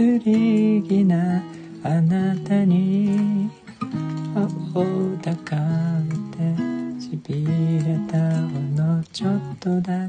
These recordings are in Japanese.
り気なあなたに。を抱かれてしびれたほのちょっとだ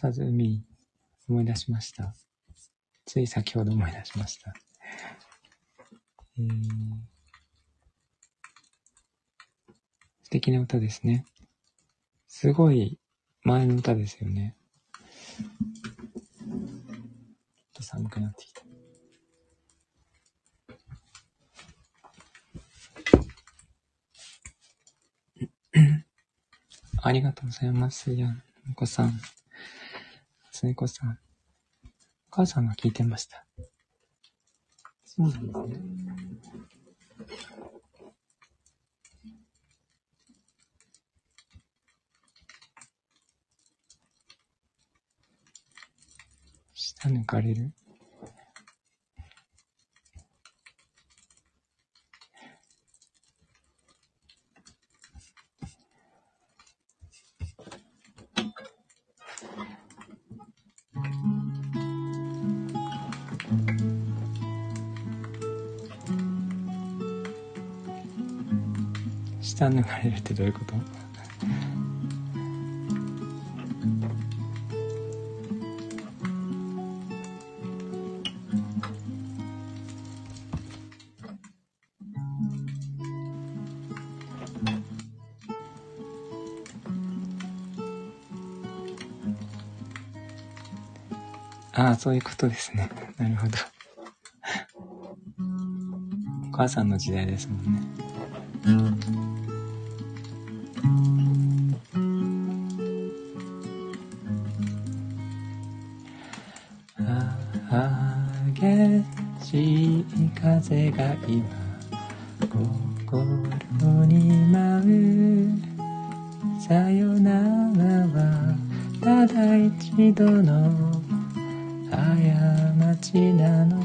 サザンオールスターズ海、思い出しました。つい先ほど思い出しました。えー、素敵な歌ですね。すごい前の歌ですよね。ちょっと寒くなってきた。ありがとうございます。やん、お子さん。つねこさん。お母さんが聞いてました。そうなんですね。舌抜かれる舌抜かれるってどういうこと？ああ、そういうことですね。なるほど。お母さんの時代ですもんね。激しい風が今心に舞う。さよならはただ一度の過ちなの。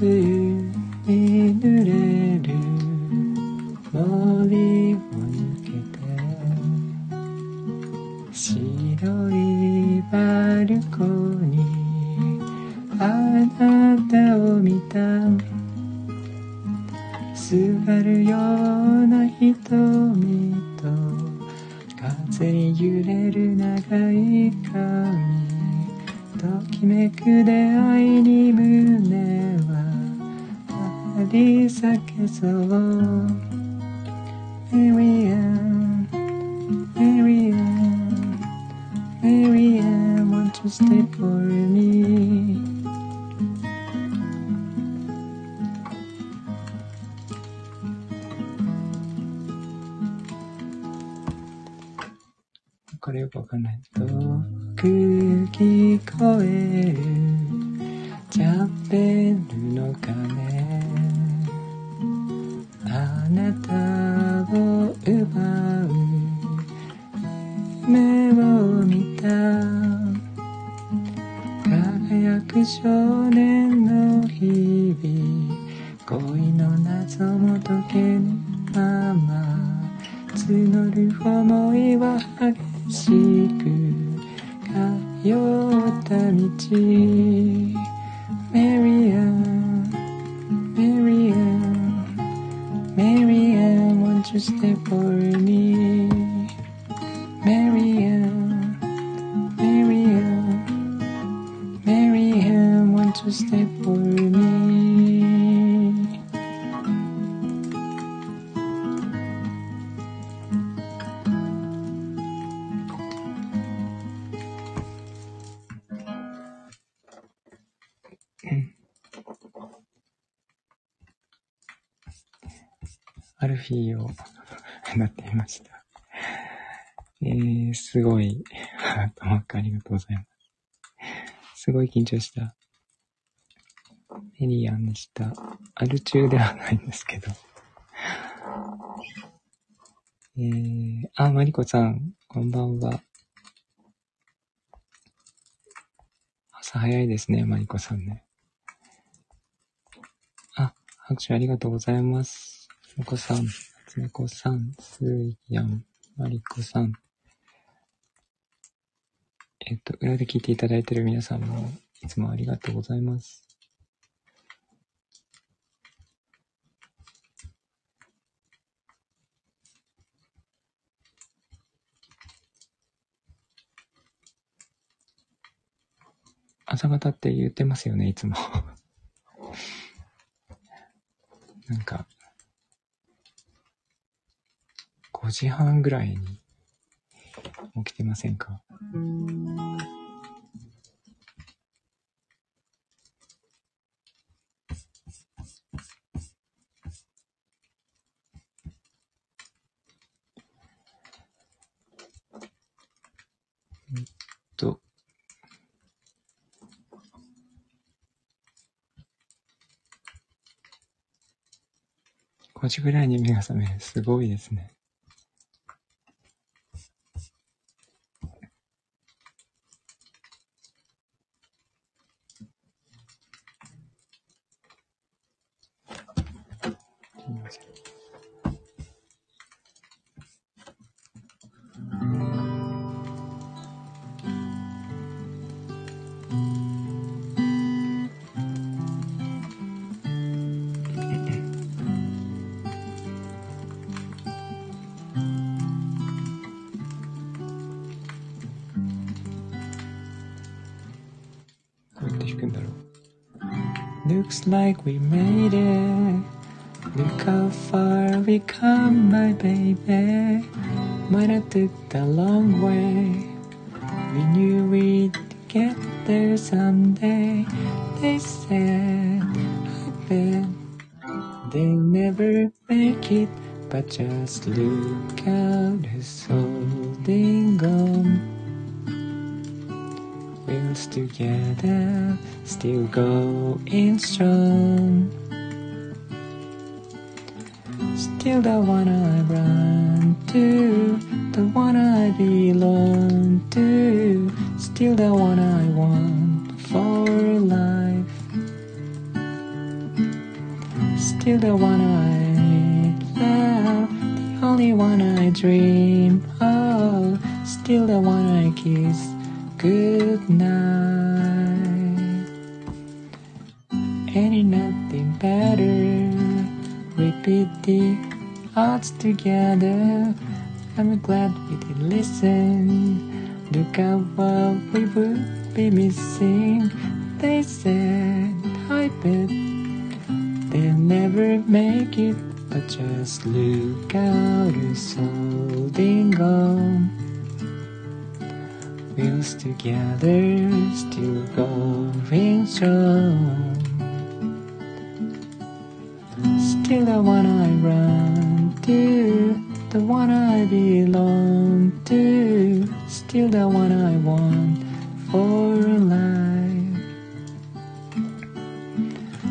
see. すごい緊張した。エリヤンでした。アル中ではないんですけど。えー、あ、マリコさん、こんばんは。朝早いですね、マリコさんね。あ、拍手ありがとうございます。マコさん、つねさん、スーヤン、マリコさん。えっと、裏で聞いていただいている皆さんも、いつもありがとうございます。朝方って言ってますよね、いつも なんか、5時半ぐらいに起きてませんか？5時ぐらいに目が覚める。すごいですね。Like we made it. Look how far we come, my baby. Might have took the long way. We knew we'd get there someday. They said, I bet they'll never make it. But just look out who's holding on wheels together, still going strong. Still the one I run to, the one I belong to, still the one I want for life. Still the one I love, the only one I dream of, still the one I kiss good odds together. I'm glad we did listen. Look at what we would be missing. They said, I bet they'll never make it. But just look out, it's holding on wheels together, still going strong. Still the one I run to, the one I belong to, still the one I want for life.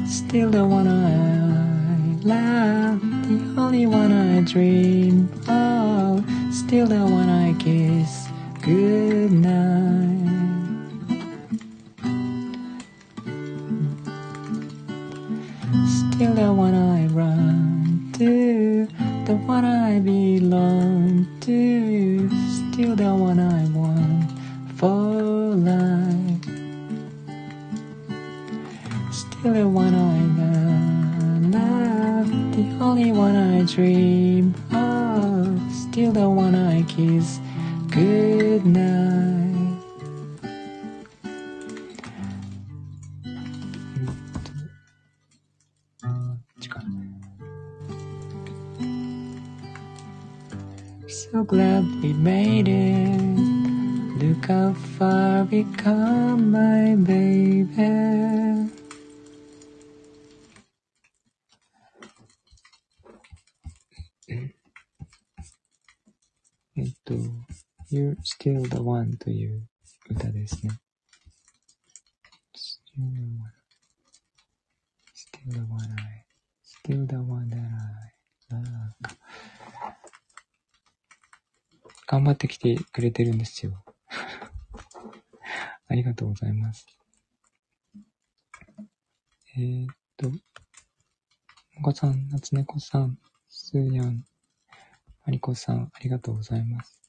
Still the one I love, the only one I dream of, still the one I kiss good I belong to, still the one I want for life. Still the one I love, the only one I dream of, still the one I kiss. Good night glad we made it Look how far we come my baby えっと You're still the one という歌ですね。Still the one. Still the one I. Still the one 頑張ってきてくれてるんですよ。ありがとうございます。えー、っと、もこさん、夏猫さん、すーやん、まりこさん、ありがとうございます。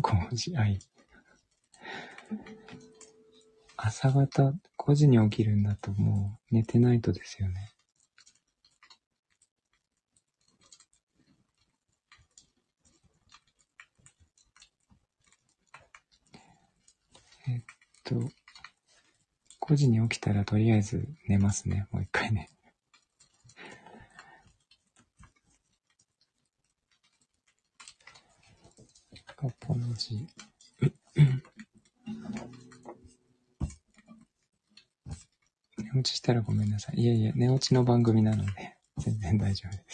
5時、はい。朝方5時に起きるんだともう寝てないとですよね。えっと、5時に起きたらとりあえず寝ますね。もう一回ね。ポンジ。したらごめんなさい。いえいえ、寝落ちの番組なので、全然大丈夫です。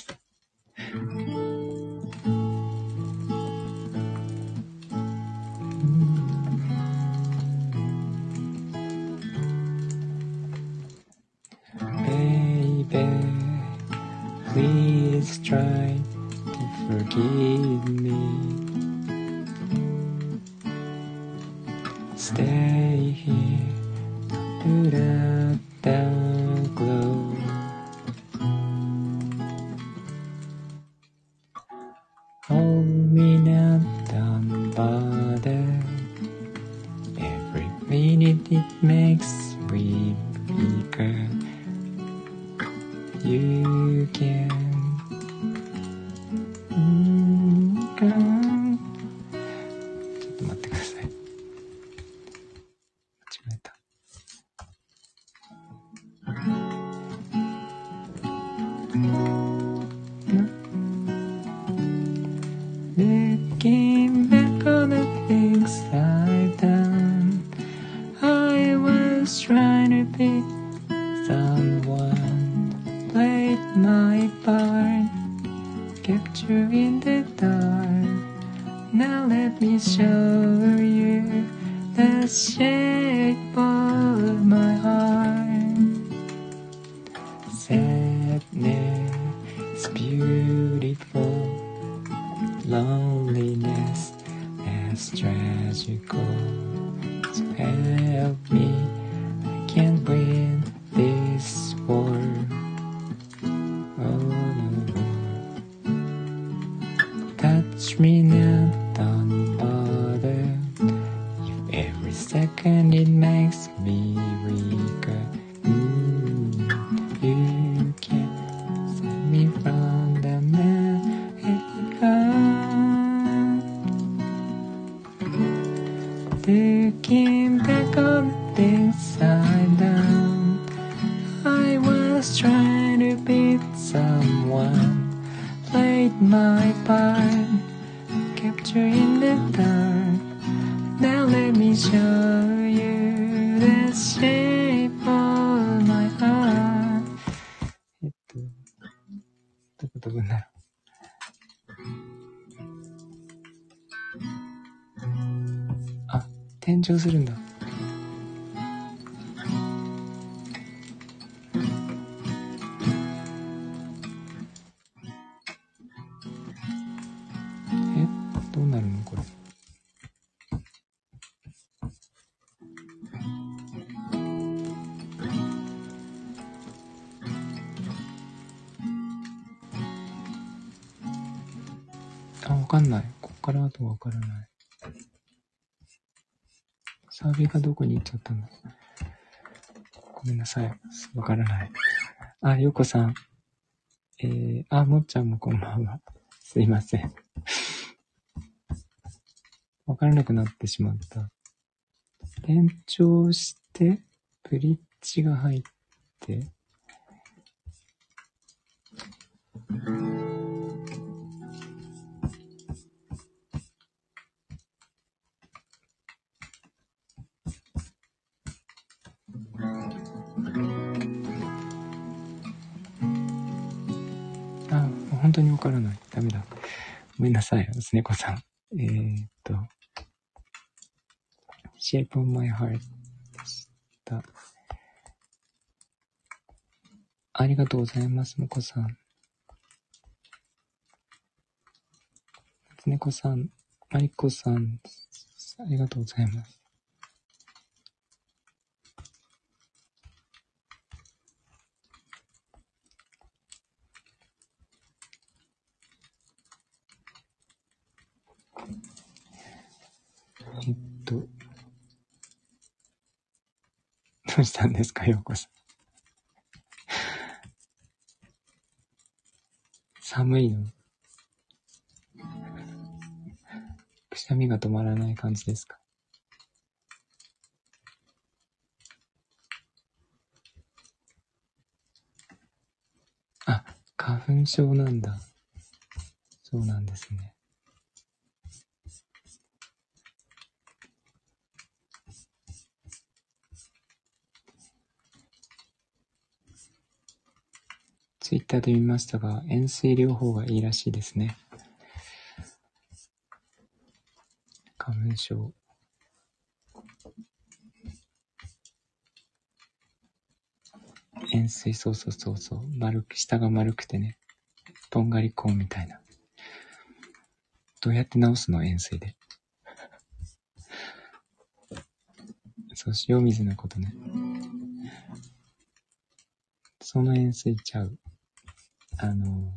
Someone, played my part, kept you in the dark. Now let me show you the shape サービーがどこに行っちゃったの？ごめんなさい。わからない。あ、ヨコさん。えー、あ、もっちゃんもこんばんは。すいません。わからなくなってしまった。転調して、ブリッジが入って、本当にわからない。ダメだ。ごめんなさい、すねこさん。えー、っと、Shape of My Heart でした。ありがとうございます、もこさん。つねこさん、まりこさん、ありがとうございます。うしたんですか、ようこさん。寒いの？くしゃみが止まらない感じですか？あ、花粉症なんだ。そうなんですね。ターで見ましたが、塩水療法がいいらしいですね。花粉症。塩水、そうそうそうそう。丸く、下が丸くてね。とんがりコーンみたいな。どうやって直すの？塩水で。そう、塩水のことね。その塩水ちゃう。あの、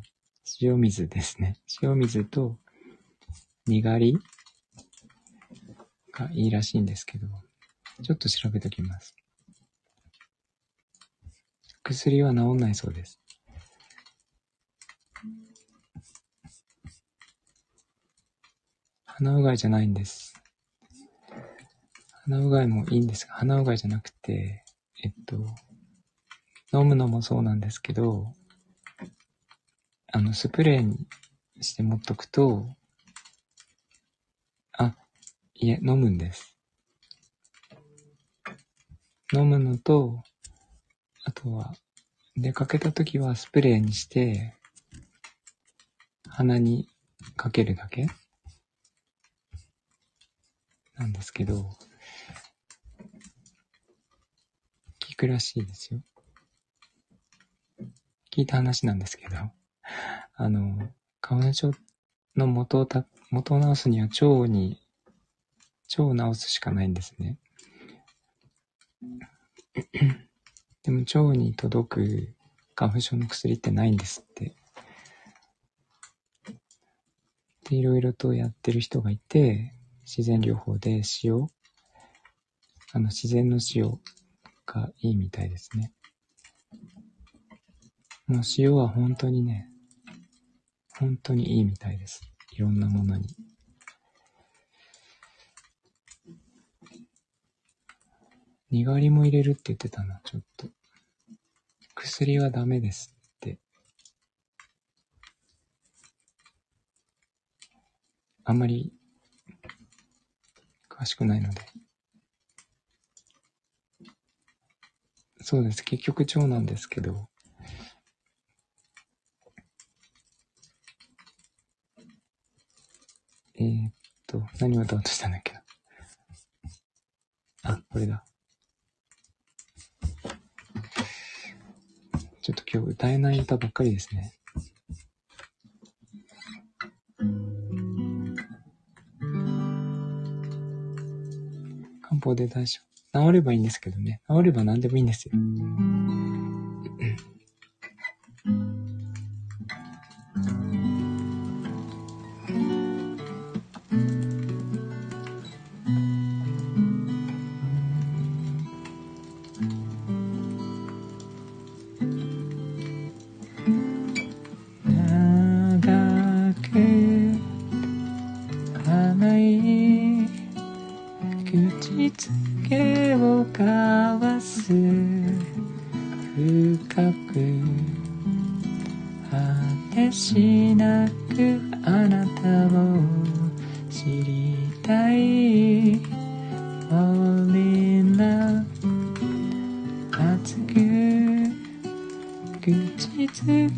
塩水ですね。塩水と、にがりがいいらしいんですけど、ちょっと調べときます。薬は治んないそうです。鼻うがいじゃないんです。鼻うがいもいいんですが、鼻うがいじゃなくて、えっと、飲むのもそうなんですけど、あの、スプレーにして持っとくと、あ、いえ、飲むんです。飲むのと、あとは、出かけた時はスプレーにして、鼻にかけるだけなんですけど、効くらしいですよ。聞いた話なんですけど。あの、花粉症の元をた、元を治すには腸に、腸を治すしかないんですね。でも腸に届く花粉症の薬ってないんですって。で、いろいろとやってる人がいて、自然療法で塩、あの、自然の塩がいいみたいですね。もう塩は本当にね、本当にいいみたいです。いろんなものに。にがりも入れるって言ってたな、ちょっと。薬はダメですって。あんまり詳しくないので。そうです。結局腸なんですけど、えー、っと、何を歌おうとしたんだっけな？あ、これだ。ちょっと今日歌えない歌ばっかりですね。漢方で大丈夫。治ればいいんですけどね。治れば何でもいいんですよ。へしなくあなたを知りたい。All in love 熱く口づ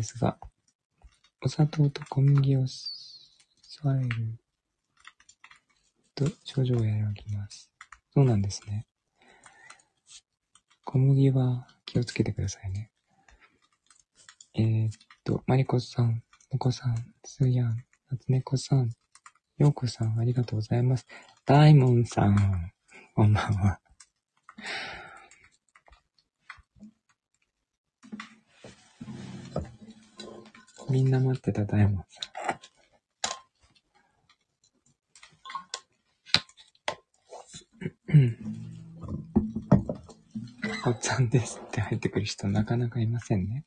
ですが、お砂糖と小麦を添えると症状が和らぎます。そうなんですね。小麦は気をつけてくださいね。えー、っと、マリコさん、モコさん、スーヤン、夏猫さん、ヨーコさん、ありがとうございます。ダイモンさん、こんばんは。みんな待ってたダイモンさん。おっちゃんですって入ってくる人なかなかいませんね。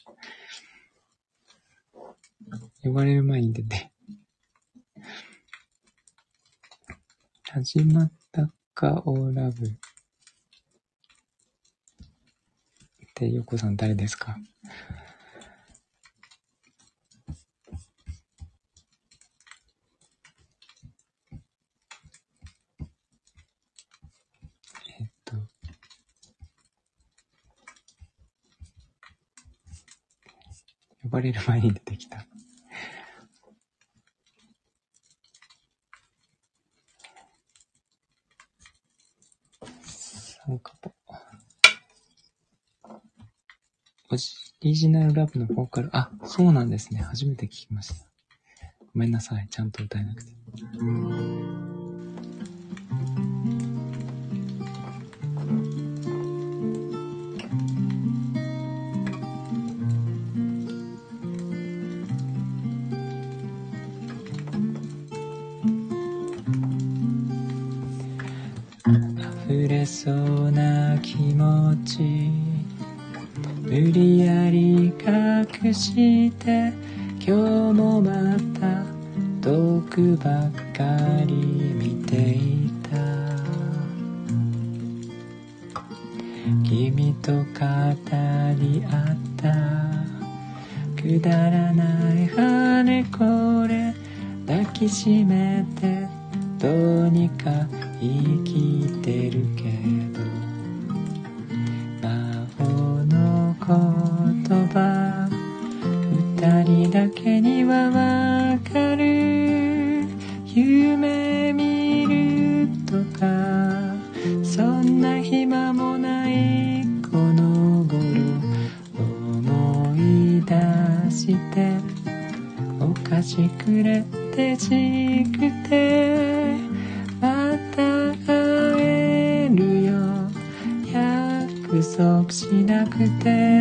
呼ばれる前に出て。始まったかオーラブ。って、ヨコさん誰ですかえっと、呼ばれる前に出てきた。参加ポ。オリジナルラブのボーカル、あ、そうなんですね。初めて聞きました。ごめんなさい。ちゃんと歌えなくて。心。してお菓子くれてじくてまた会えるよ約束しなくて。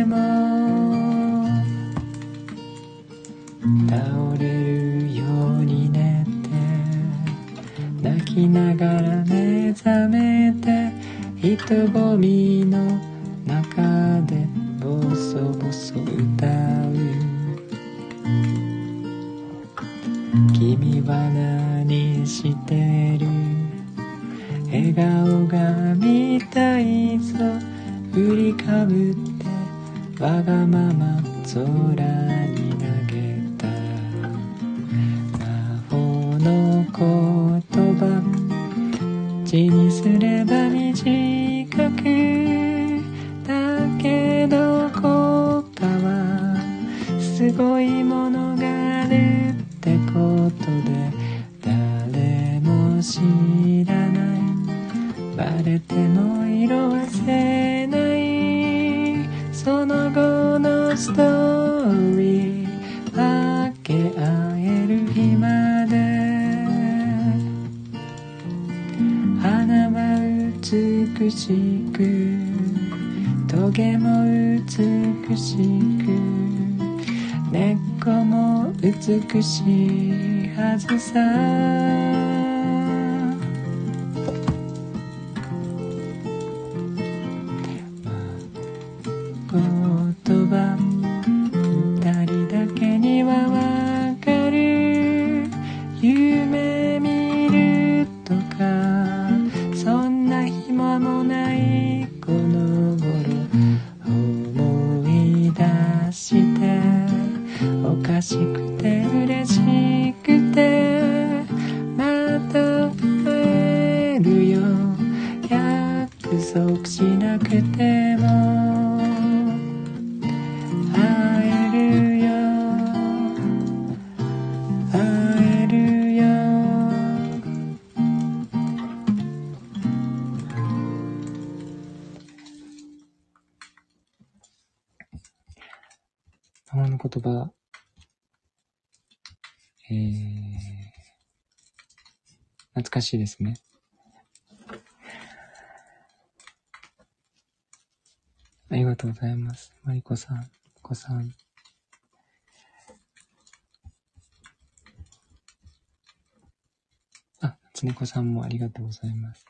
魔法の言葉えー、懐かしいですね。ありがとうございます。マリコさん、コさん。あ、つねこさんもありがとうございます。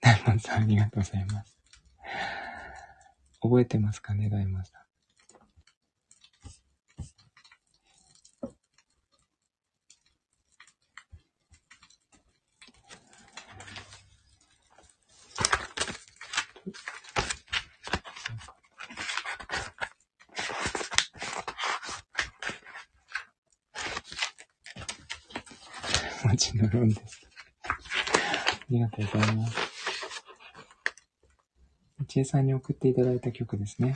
ダイモンさんありがとうございます。覚えてますかね、ダイモンさん。もちろんです。ありがとうございます。ちえさんに送っていただいた曲ですね。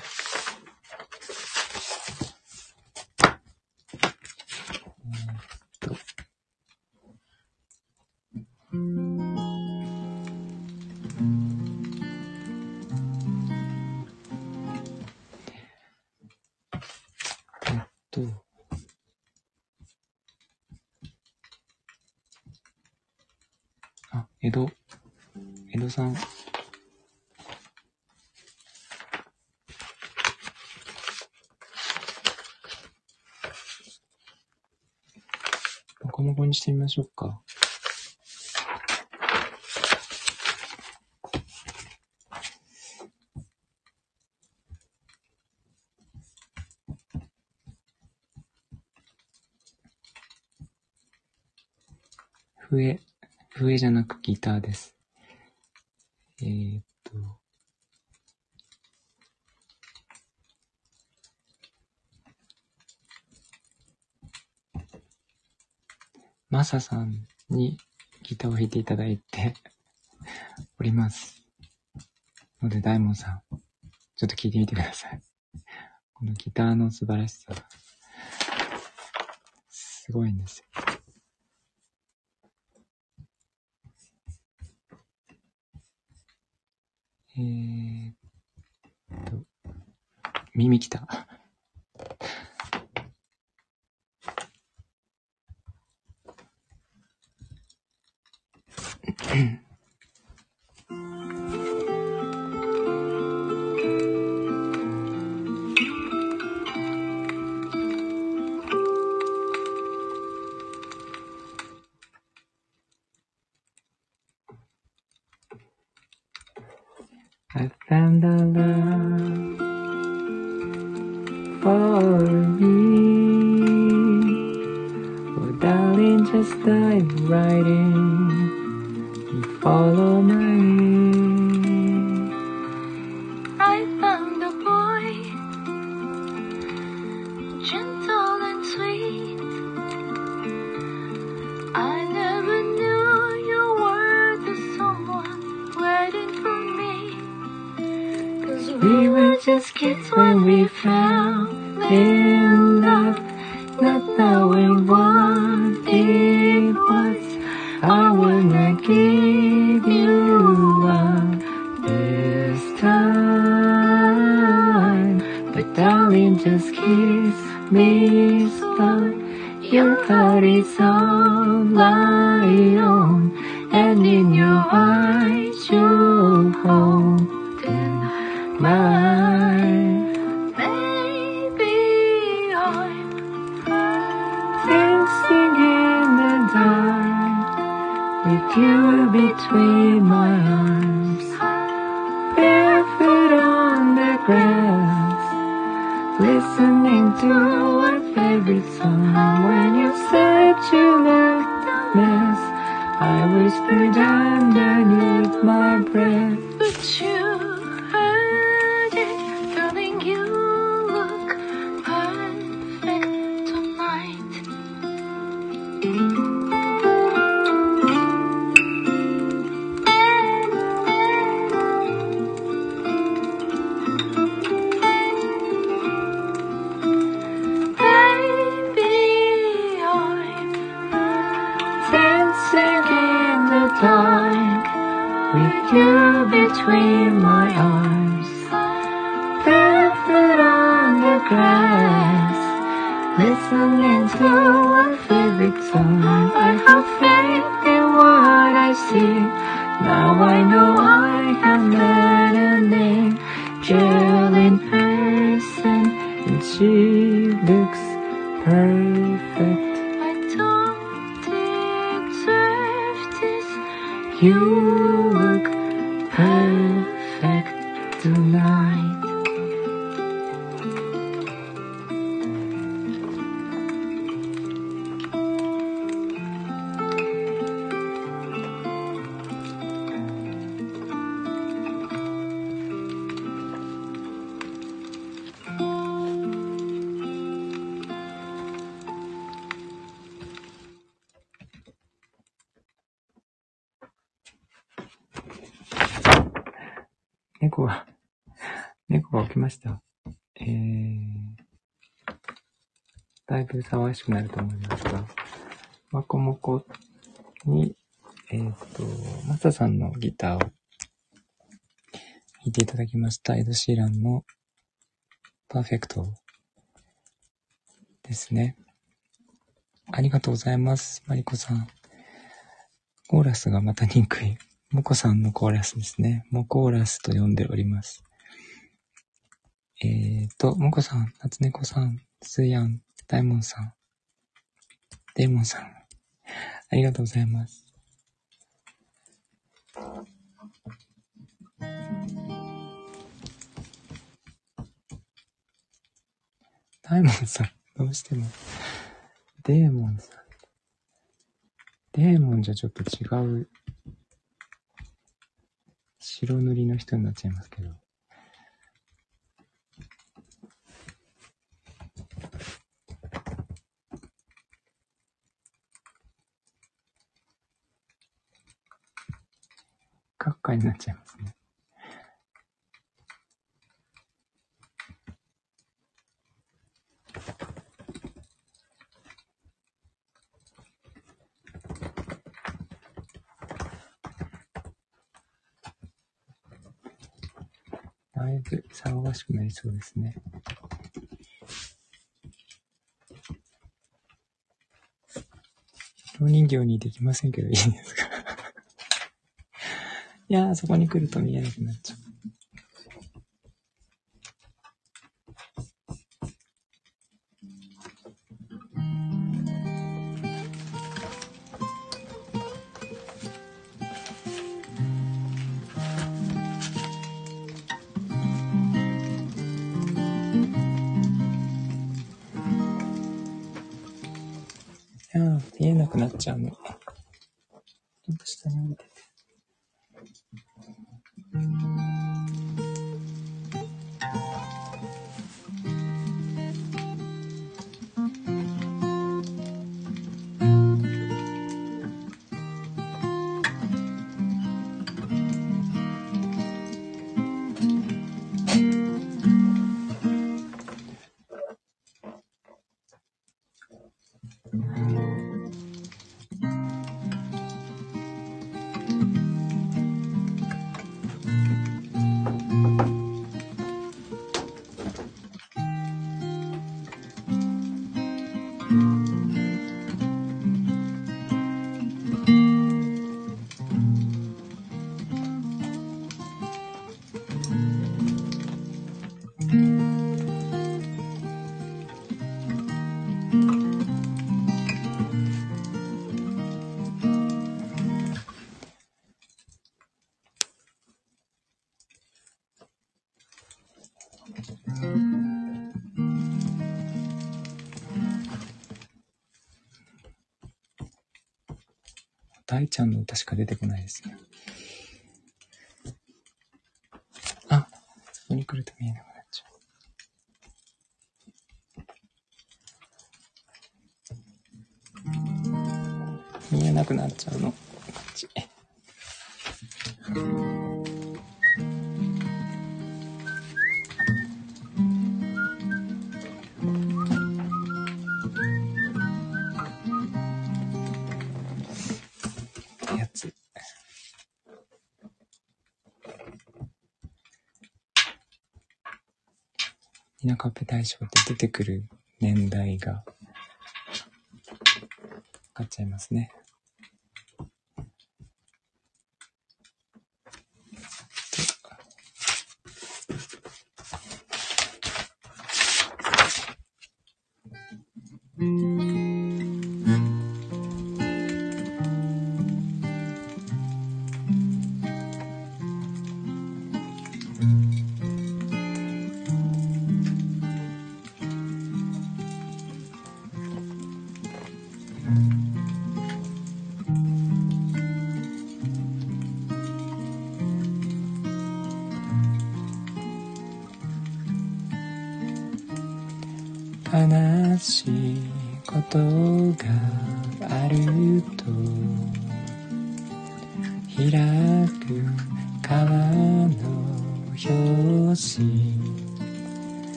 ギターです。えー、っと。マサさんにギターを弾いていただいて おります。ので、大門さん、ちょっと聞いてみてください。このギターの素晴らしさが、すごいんですよ。えーっと、耳きた。しくなると思いますが、まこもこに、えっ、と、マサさんのギターを弾いていただきました。エド・シーランのパーフェクトですね。ありがとうございます。マリコさん。コーラスがまた憎い。モコさんのコーラスですね。モコーラスと呼んでおります。えーと、モコさん、夏猫さん、スーヤン、大門さん、デーモンさん。ありがとうございます。大門さん、どうしても。デーモンさん。デーモンじゃちょっと違う白塗りの人になっちゃいますけど。閣下になっちゃいますね。だいぶ騒がしくなりそうですね。人形にできませんけどいいですか？やー、そこに来ると見えなくなっちゃう。か出てこないですね。あ、そこに来ると見えなくなっちゃう。見えなくなっちゃうの。こっち。田舎ペ大賞って出てくる年代が、わかっちゃいますね。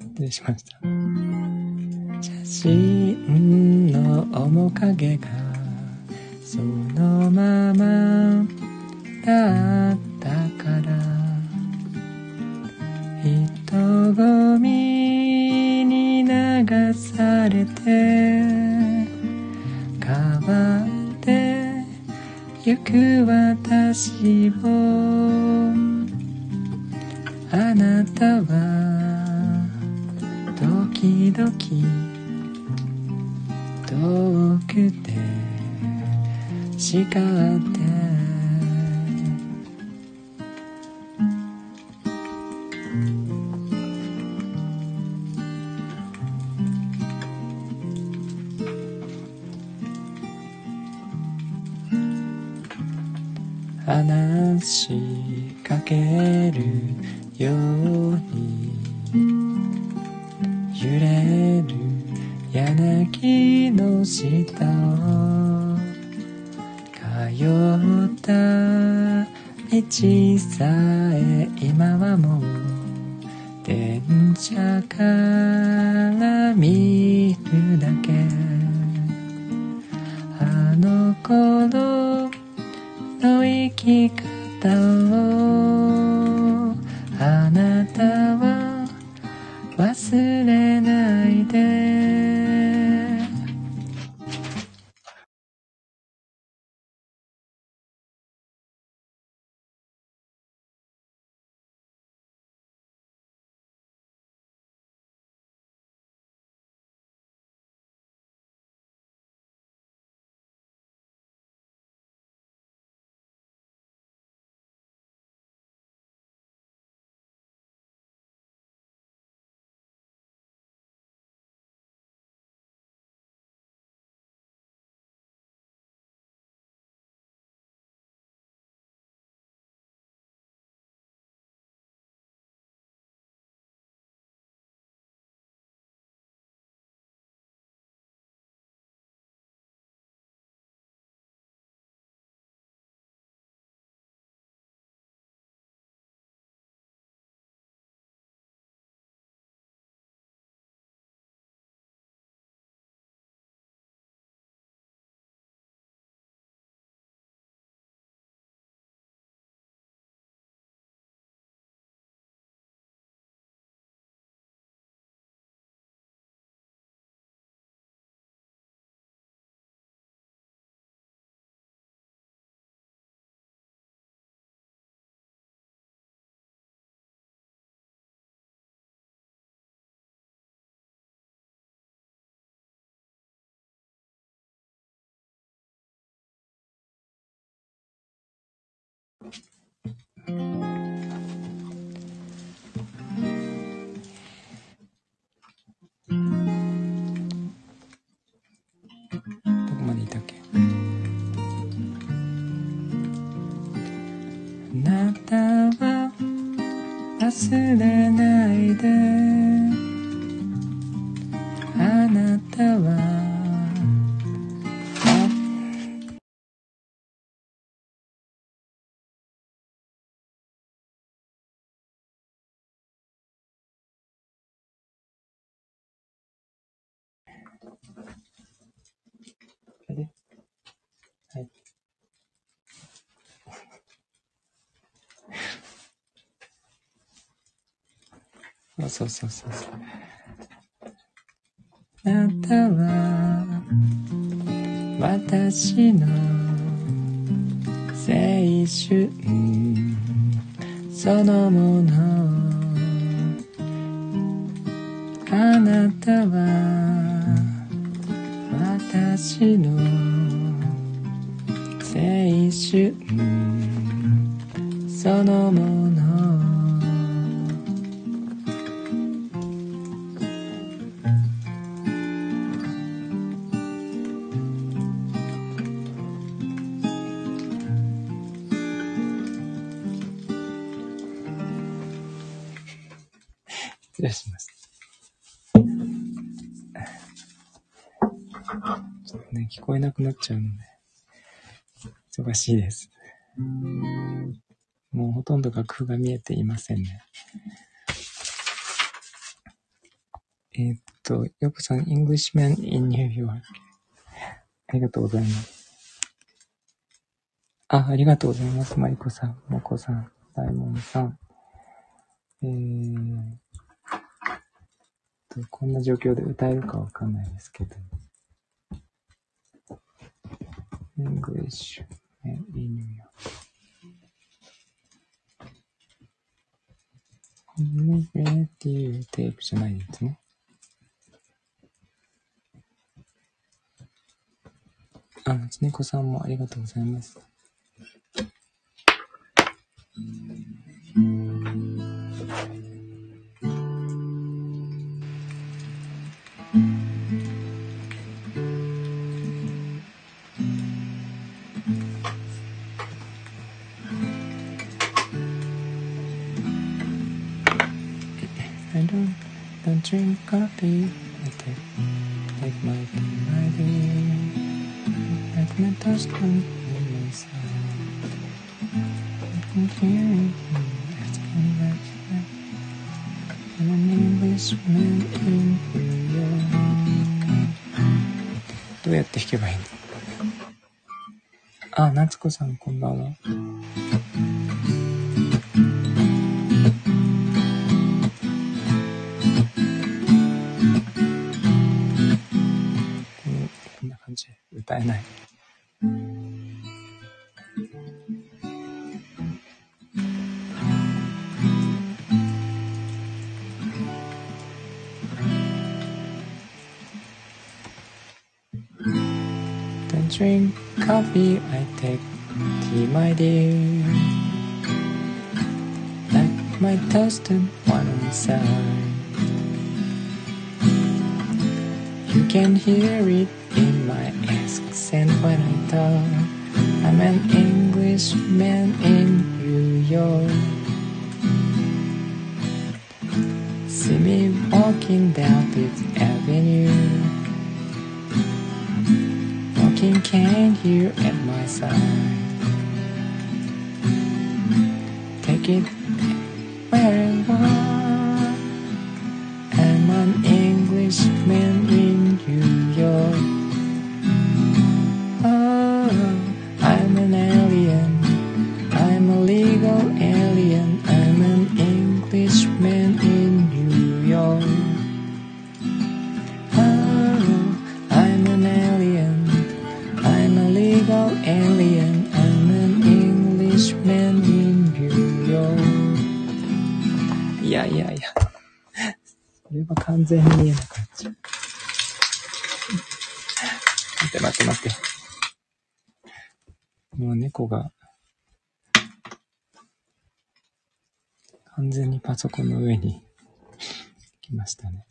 失礼しました。写真の面影がそのままだったから人混みに流されて変わってゆく私をあなたは時々遠くて。叱っうん。そうそうそう。あなたは私の青春そのものあなたは私の青春そのものこえなくなっちゃうので、忙しいです。もうほとんど楽譜が見えていませんね。えーっと、よくさん、Englishman in New York。ありがとうございます。あ、ありがとうございます。マリコさん、モコさん、大門さん。えーと、こんな状況で歌えるかわかんないですけど。English in New York. レディテープじゃないですね。あ、つねこさんもありがとうございます。I don't, drink coffee. I take, take my tea, my dear. Like my toast on my side. I can hear you asking that I'm an Englishman in New York. どうやって弾けばいいんだあ、夏子さんこんばんは。感じで歌えない。Don't drink coffee, I take tea, my dear. Like my toasted one side. You can hear it in my accent when I talk. I'm an Englishman in New York. See me walking down Fifth Avenue. Walking can here at my side. Take it where れは完全に見えなくなっちゃう。待って待って待って。もう猫が完全にパソコンの上に来ましたね。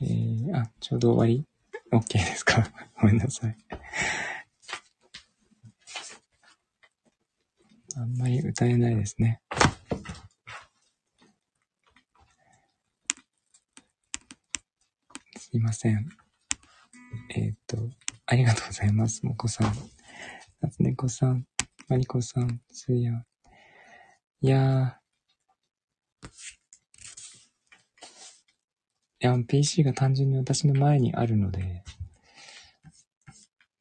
えー、あ、ちょうど終わり ?OK ですか？ごめんなさい。あんまり歌えないですね。すいません。えっ、と、ありがとうございます。もこさん。夏猫さん、まりこさん、すいや。いやー。いや、PC が単純に私の前にあるので、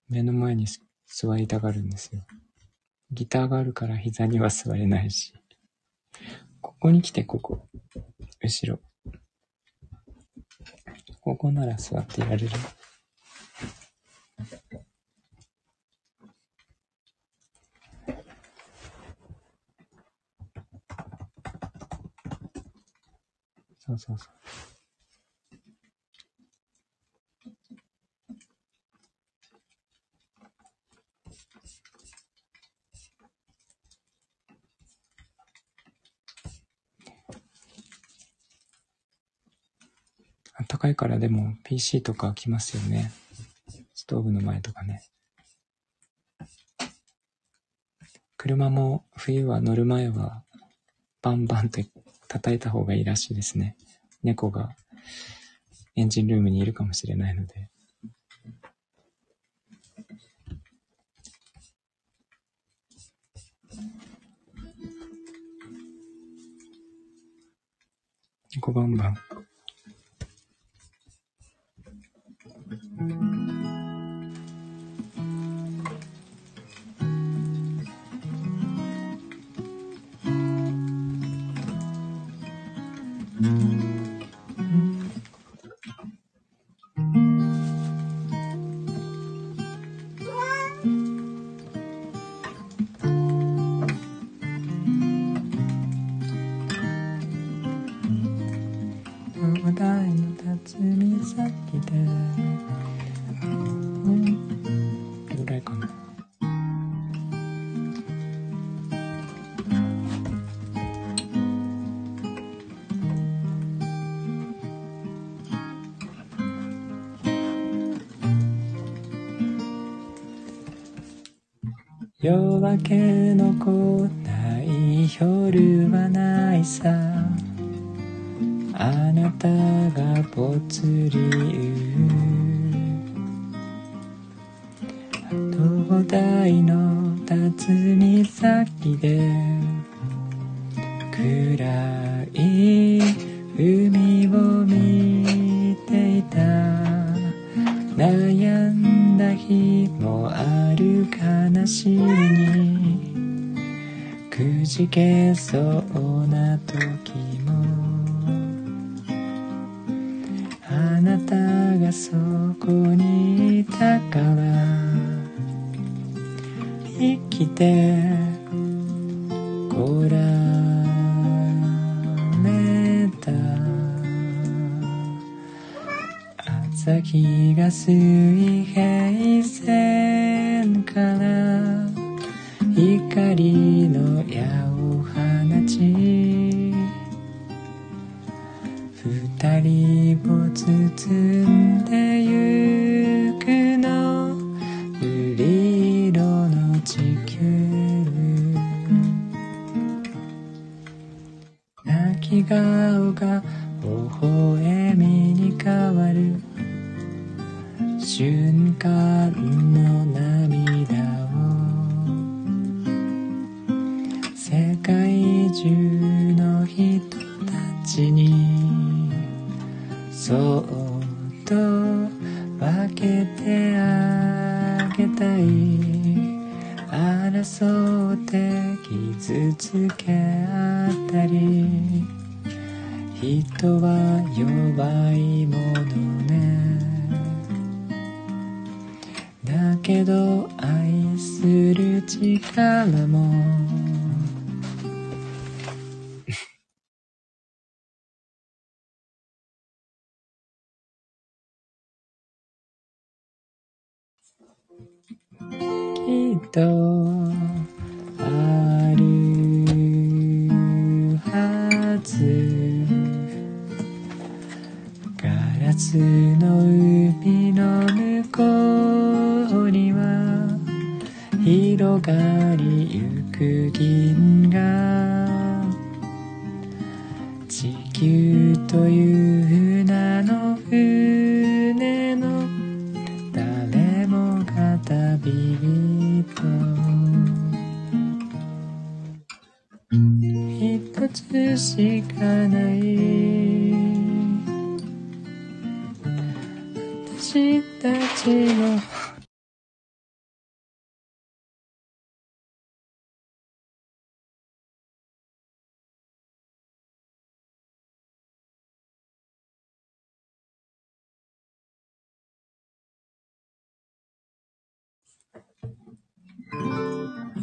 目の前に座りたがるんですよ。ギターがあるから膝には座れないし。ここに来て、ここ。後ろ。ここなら座っていられる。そうそうそう。あったかいからでも PC とか来ますよね。ストーブの前とかね。車も冬は乗る前はバンバンって叩いた方がいいらしいですね。猫がエンジンルームにいるかもしれないので。猫バンバン。Thank you. 夜明けの来ない夜はないさ。あなたがぽつだ日もある悲しみにくじけそうな時もあなたがそこにいたから生きてこられた朝日が水私たちの。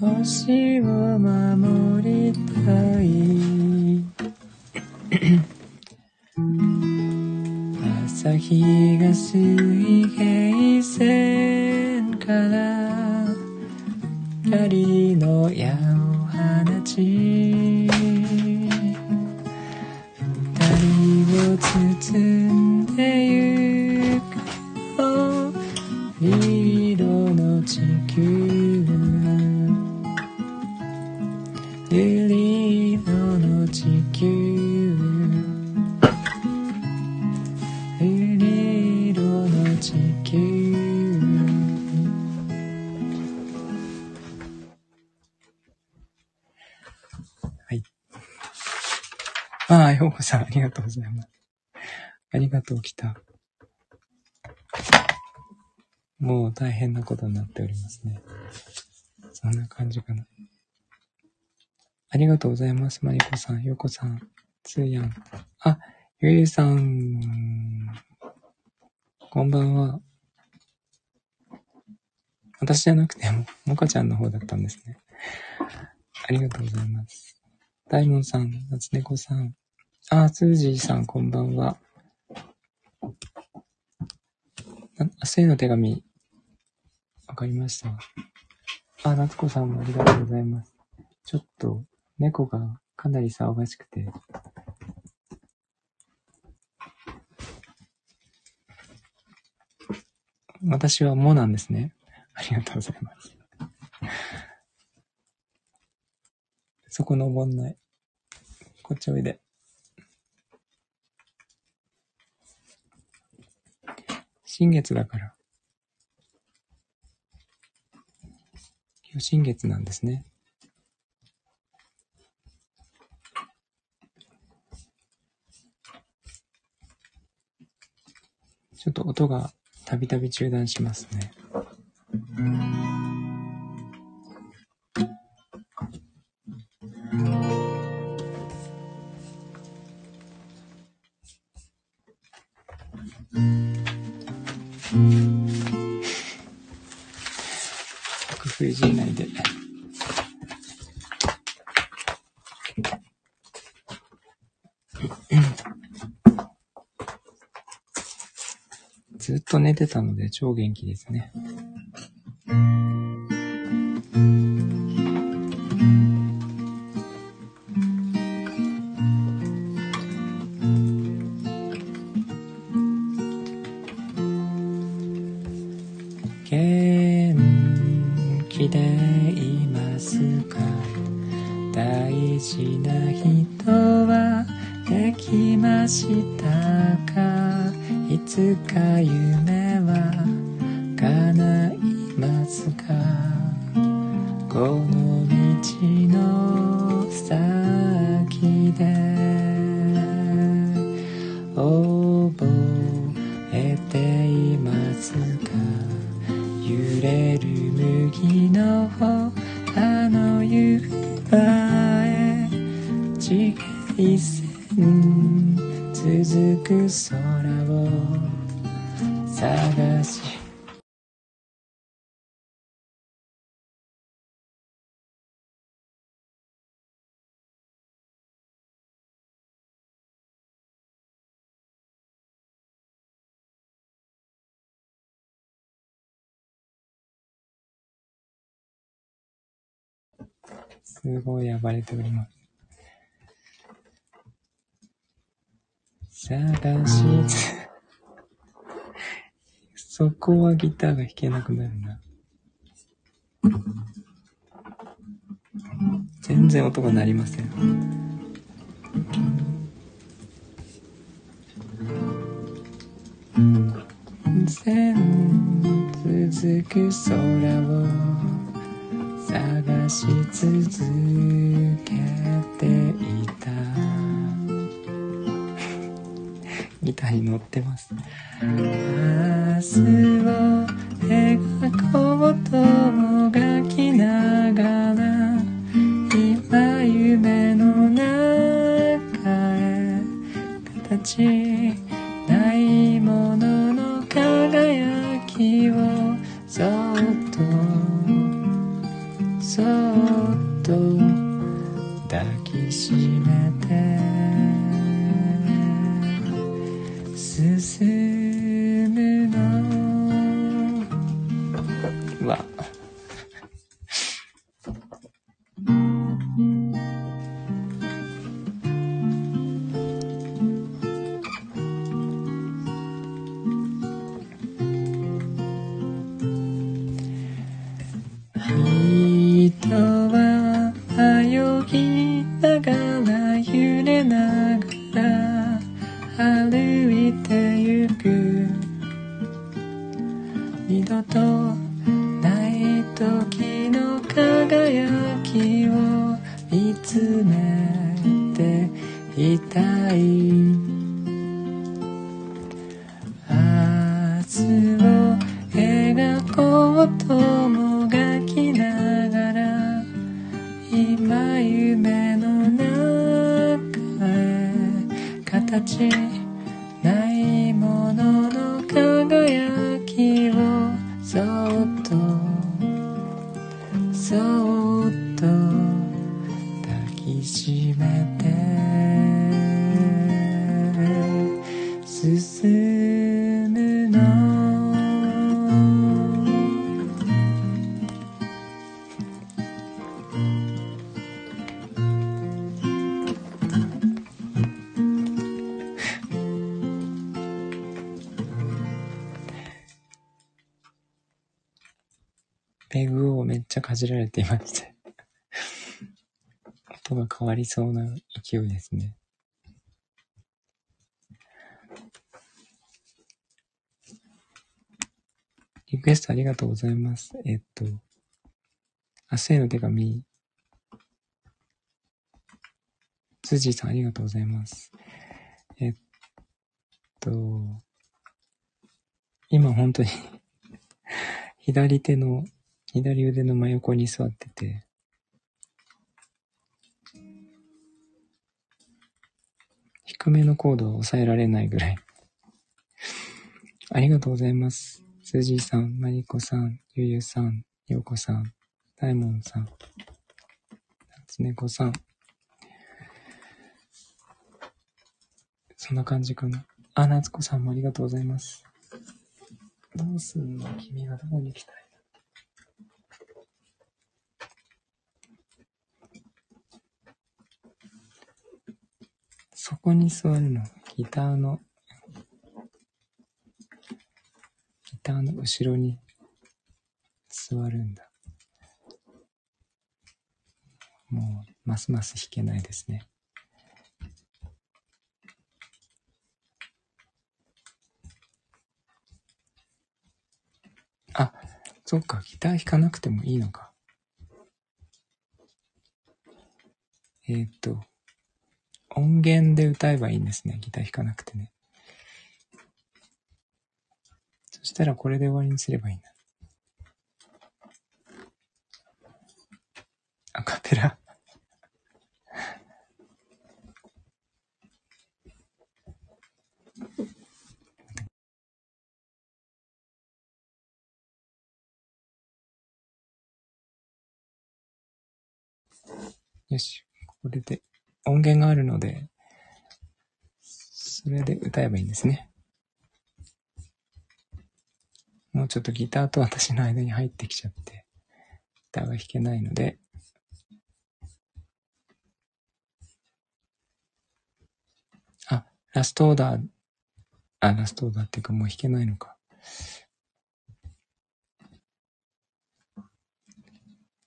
星を守りたい。朝日が水平線から光の矢を放ちことになっておりますね。そんな感じかな。ありがとうございます。マリコさん、ヨコさん、つーやん。あ、ゆりさん。こんばんは。私じゃなくても、もかちゃんの方だったんですね。ありがとうございます。大門さん、夏猫さん。あ、スージーさん、こんばんは。あ、せいの手紙。わかりました。あ、夏子さんもありがとうございます。ちょっと、猫がかなり騒がしくて。私はもなんですね。ありがとうございます。そこ登んない。こっちおいで。新月だから。今日新月なんですね。ちょっと音がたびたび中断しますね。てたので超元気ですね。すごい暴れております。探しつ、そこはギターが弾けなくなるな。全然音が鳴りません。全続く空を探し続けギターに乗ってます明日を描こうともがきながら今夢の中へ形かじられていまして音が変わりそうな勢いですね。リクエストありがとうございます。えっと、明日への手紙。辻さんありがとうございます。えっと、今本当に 左手の、左腕の真横に座ってて、低めのコードを抑えられないぐらい。ありがとうございます。スージーさん、マリコさん、ゆゆさん、ヨコさん、ダイモンさん、夏猫さん。そんな感じかな。あ、夏子さんもありがとうございます。どうすんの？君がどこに来たい？そこに座るの。ギターの、ギターの後ろに座るんだ。もう、ますます弾けないですね。あ、そっか、ギター弾かなくてもいいのか。えーっと、音源で歌えばいいんですね。ギター弾かなくてね。そしたらこれで終わりにすればいいんだ。アカペラ。よし。これで音源があるので、それで歌えばいいんですね。もうちょっとギターと私の間に入ってきちゃって、ギターが弾けないので、あ、ラストオーダー、あ、ラストオーダーっていうかもう弾けないのか。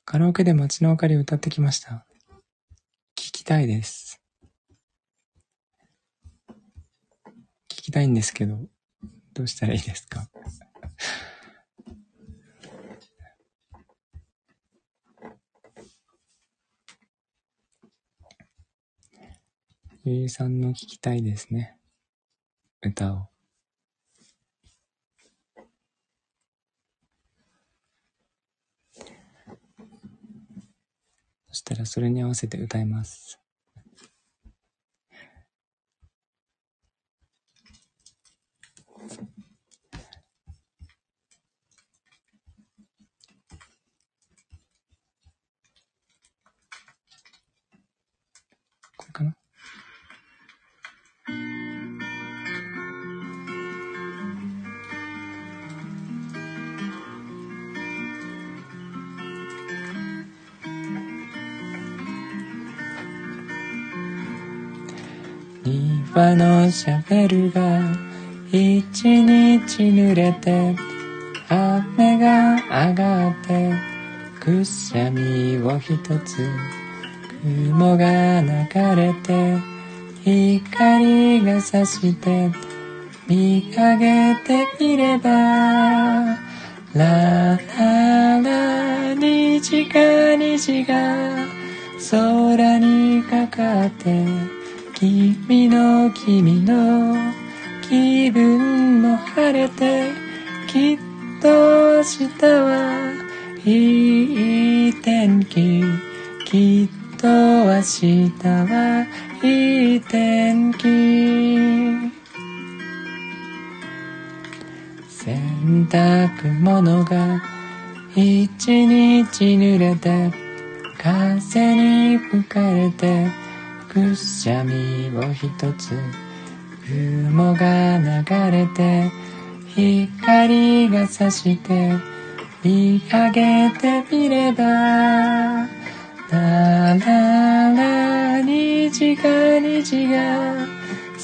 カラオケで街の明かりを歌ってきました。たいです。聞きたいんですけど、どうしたらいいですか？ゆゆさんの聞きたいですね。歌を。そしたらそれに合わせて歌います。シャベルが一日濡れて雨が上がってくしゃみを一つ雲が流れて光が差して見上げてみればラララ虹が虹が空にかかって君の君の気分も晴れてきっと明日はいい天気きっと明日はいい天気。洗濯物が一日濡れて風に吹かれてくしゃみを一つ雲が流れて光が差して見上げてみればラララ虹が虹が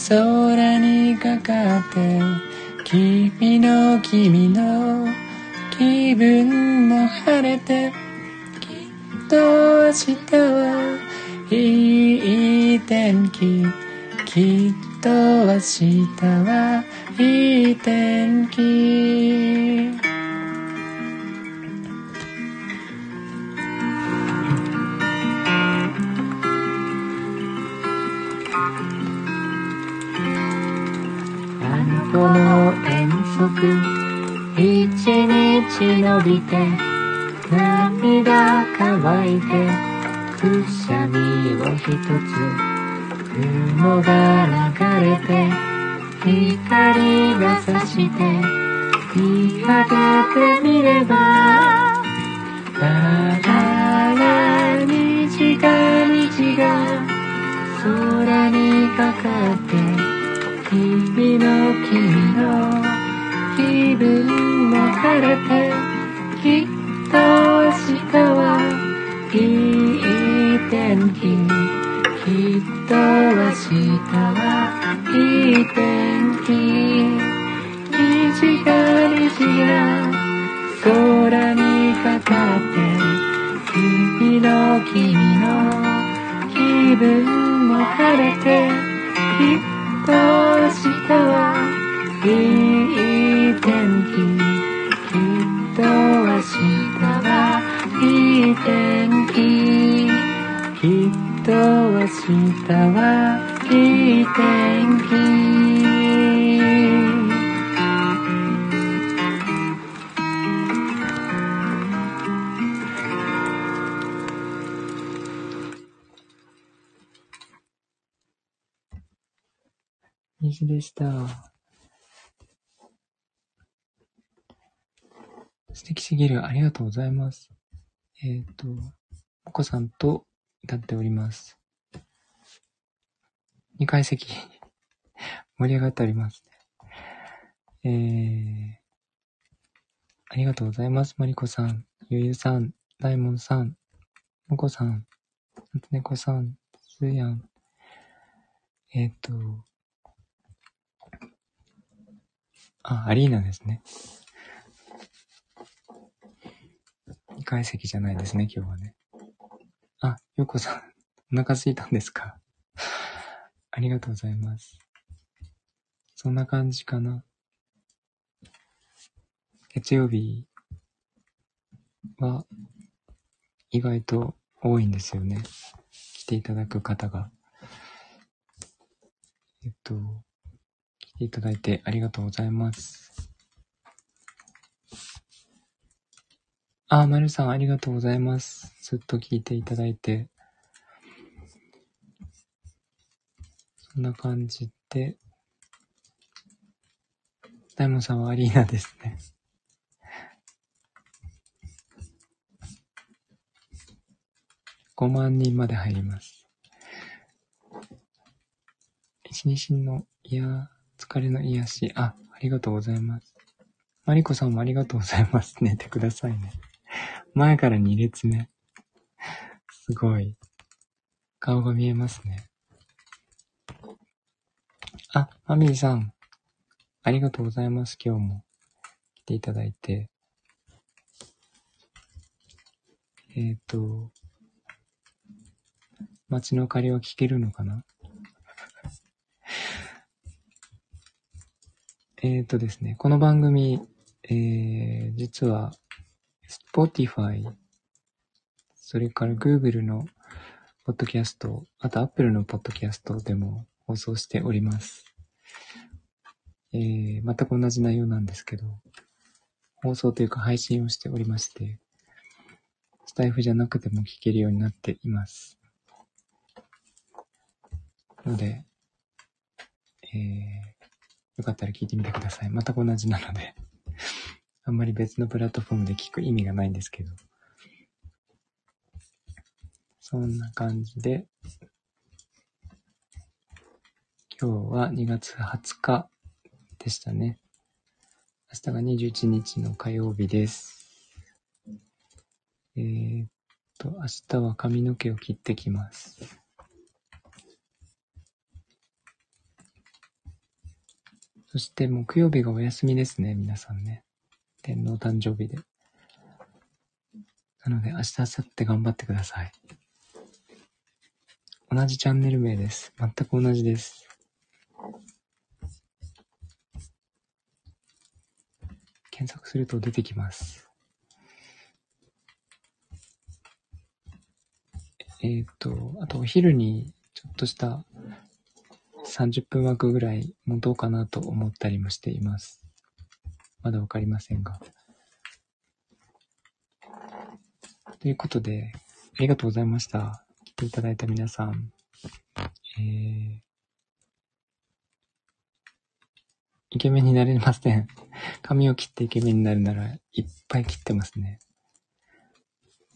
空にかかって君の君の気分も晴れてきっと明日はいい天気。きっと明日はいい天気。あの子の遠足。一日伸びて涙乾いて。くしゃみを一つ雲が流れて光が差して見上げてみればラララ虹が虹が空にかかって君の君の気分も晴れて虹が虹が空にかかって君の君の気分も晴れてきっと明日はいい天気きっと明日はいい天気。きっと明日はいい天気。虹でした。素敵すぎる。ありがとうございます。えっ、と、もこさんと歌っております。2階席、盛り上がっておりますね。えー、ありがとうございます。まりこさん、ゆゆさん、大門さん、もこさん、なつねこさん、すーやん。えっ、と、あ、アリーナですね。2階席じゃないですね、今日はね。あ、ようこさん、お腹空いたんですか？ありがとうございます。そんな感じかな。月曜日は意外と多いんですよね。来ていただく方が。えっと、ていただいてありがとうございます。あ、まるさんありがとうございます。ずっと聞いていただいて。そんな感じで。大門さんはアリーナですね。5万人まで入ります。一日の、いや、疲れの癒し。あ、ありがとうございます。マリコさんもありがとうございます。寝てくださいね。前から2列目。すごい。顔が見えますね。あ、マミーさん。ありがとうございます。今日も来ていただいて。えっ、と、街の明かりは聞けるのかな？えっとですね、この番組、えー、実は、Spotify、それから Google のポッドキャスト、あと Apple のポッドキャストでも放送しております。えー、全く同じ内容なんですけど、放送というか配信をしておりまして、スタイフじゃなくても聞けるようになっています。ので、えー、よかったら聞いてみてください。全く同じなので。あんまり別のプラットフォームで聞く意味がないんですけど。そんな感じで、今日は2月20日でしたね。明日が21日の火曜日です。えー、っと、明日は髪の毛を切ってきます。そして木曜日がお休みですね、皆さんね。天皇誕生日で。なので明日、明後日頑張ってください。同じチャンネル名です。全く同じです。検索すると出てきます。えーと、あとお昼にちょっとした30分枠ぐらい持とうかなと思ったりもしています。まだわかりませんが。ということで、ありがとうございました。来ていただいた皆さん。えー、イケメンになれません。髪を切ってイケメンになるなら、いっぱい切ってますね。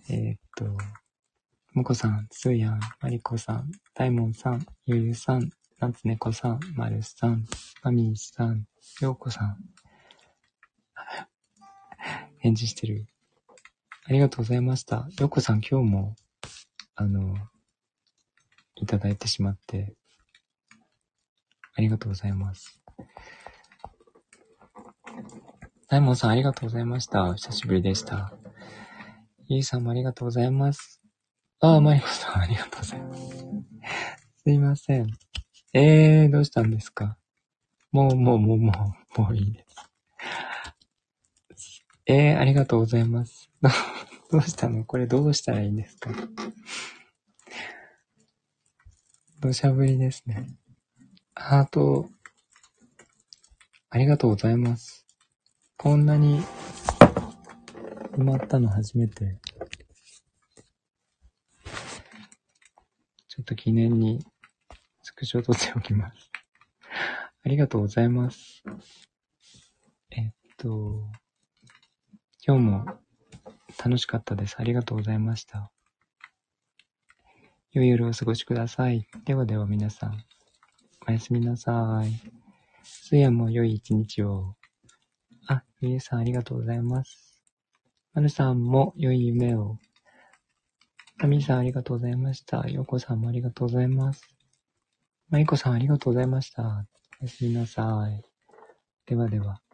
えー、っと、もこさん、つーやん、まりこさん、大門さん、ゆゆさん、なんつねこさん、まるさん、まみーさん、ようこさん。返事してる。ありがとうございました。ようこさん、今日も、あの、いただいてしまって、ありがとうございます。大門さん、ありがとうございました。久しぶりでした。ゆいさんもありがとうございます。ああ、まりこさん、ありがとうございます。すいません。えー、どうしたんですか？もう、もう、もう、もう、もういいです。えー、ありがとうございます。ど どうしたの？これどうしたらいいんですか？土砂降りですね。ハート、ありがとうございます。こんなに埋まったの初めて。ちょっと記念にクショ撮っておきます。ありがとうございます。えっと、今日も楽しかったです。ありがとうございました。良い夜をお過ごしください。ではでは皆さん、おやすみなさい。すやも良い一日を。あ、ゆえさんありがとうございます。まるさんも良い夢を。かみさんありがとうございました。ようこさんもありがとうございます。まいこさんありがとうございました。おやすみなさい。ではでは。